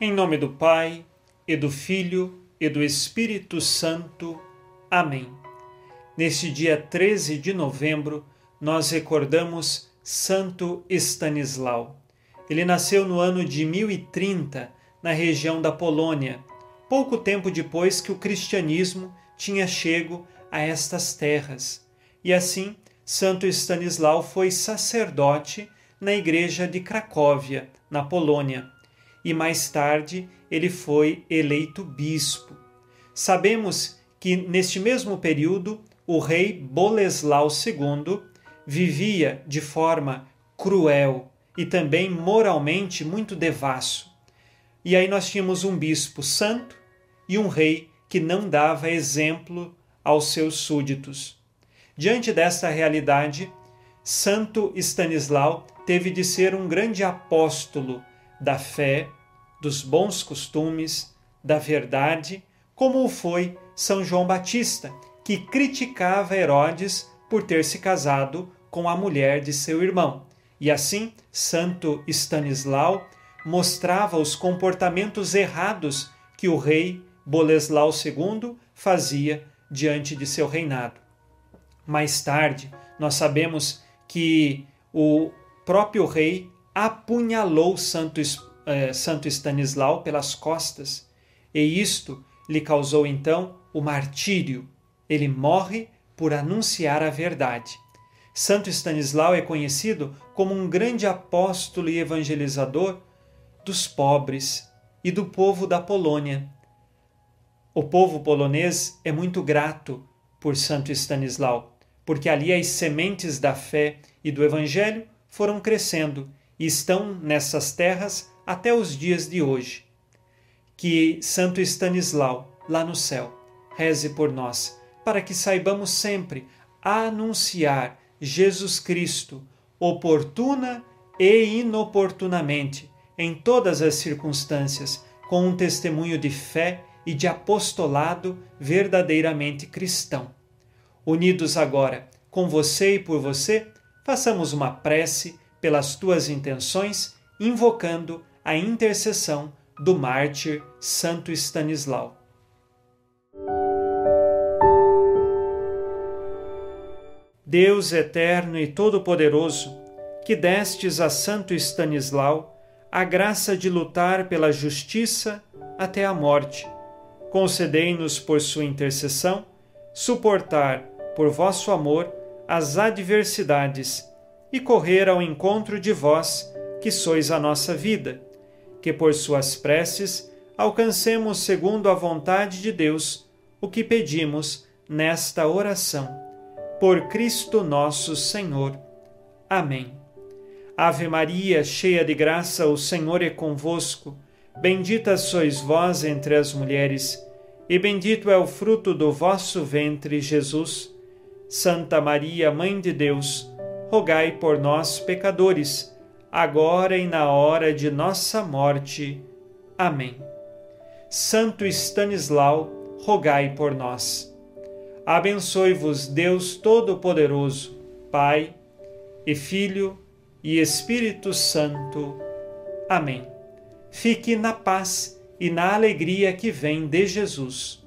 Em nome do Pai, e do Filho, e do Espírito Santo. Amém. Neste dia 13 de novembro, nós recordamos Santo Stanislau. Ele nasceu no ano de 1030, na região da Polônia, pouco tempo depois que o cristianismo tinha chego a estas terras. E assim, Santo Stanislau foi sacerdote na igreja de Cracóvia, na Polônia e mais tarde ele foi eleito bispo. Sabemos que neste mesmo período o rei Boleslau II vivia de forma cruel e também moralmente muito devasso. E aí nós tínhamos um bispo santo e um rei que não dava exemplo aos seus súditos. Diante desta realidade, Santo Stanislau teve de ser um grande apóstolo da fé, dos bons costumes, da verdade, como o foi São João Batista, que criticava Herodes por ter se casado com a mulher de seu irmão. E assim, Santo Stanislau mostrava os comportamentos errados que o rei Boleslau II fazia diante de seu reinado. Mais tarde, nós sabemos que o próprio rei apunhalou Santo, eh, Santo Stanislau pelas costas, e isto lhe causou então o martírio. Ele morre por anunciar a verdade. Santo Stanislau é conhecido como um grande apóstolo e evangelizador dos pobres e do povo da Polônia. O povo polonês é muito grato por Santo Stanislau, porque ali as sementes da fé e do evangelho foram crescendo e estão nessas terras até os dias de hoje. Que Santo Stanislau, lá no céu, reze por nós, para que saibamos sempre anunciar Jesus Cristo oportuna e inoportunamente, em todas as circunstâncias, com um testemunho de fé e de apostolado verdadeiramente cristão. Unidos agora com você e por você, façamos uma prece pelas tuas intenções, invocando a intercessão do mártir Santo Stanislau. Deus eterno e todo-poderoso, que destes a Santo Stanislau a graça de lutar pela justiça até a morte, concedei-nos por sua intercessão suportar, por vosso amor, as adversidades e correr ao encontro de vós, que sois a nossa vida, que por suas preces alcancemos, segundo a vontade de Deus, o que pedimos nesta oração. Por Cristo nosso Senhor. Amém. Ave Maria, cheia de graça, o Senhor é convosco. Bendita sois vós entre as mulheres, e bendito é o fruto do vosso ventre, Jesus. Santa Maria, Mãe de Deus, rogai por nós, pecadores, agora e na hora de nossa morte. Amém. Santo Stanislau, rogai por nós. Abençoe-vos Deus Todo-Poderoso, Pai e Filho e Espírito Santo. Amém. Fique na paz e na alegria que vem de Jesus.